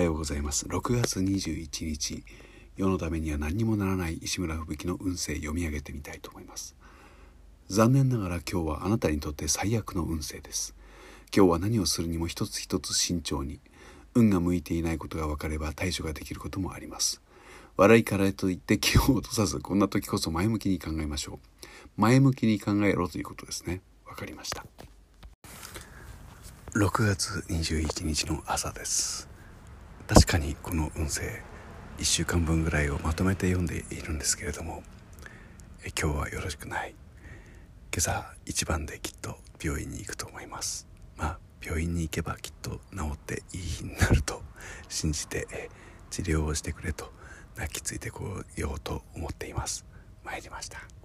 はようございます。6月21日世のためには何にもならない石村吹雪の運勢読み上げてみたいと思います。残念ながら今日はあなたにとって最悪の運勢です。今日は何をするにも一つ一つ慎重に運が向いていないことが分かれば対処ができることもあります。笑いからといって気を落とさずこんな時こそ前向きに考えましょう。前向きに考えろということですね。わかりました。6月21日の朝です。確かにこの運勢1週間分ぐらいをまとめて読んでいるんですけれどもえ今日はよろしくない。今朝一番できっと病院に行くと思います。まあ病院に行けばきっと治っていい日になると信じて治療をしてくれと泣きついてこようと思っています。参りました。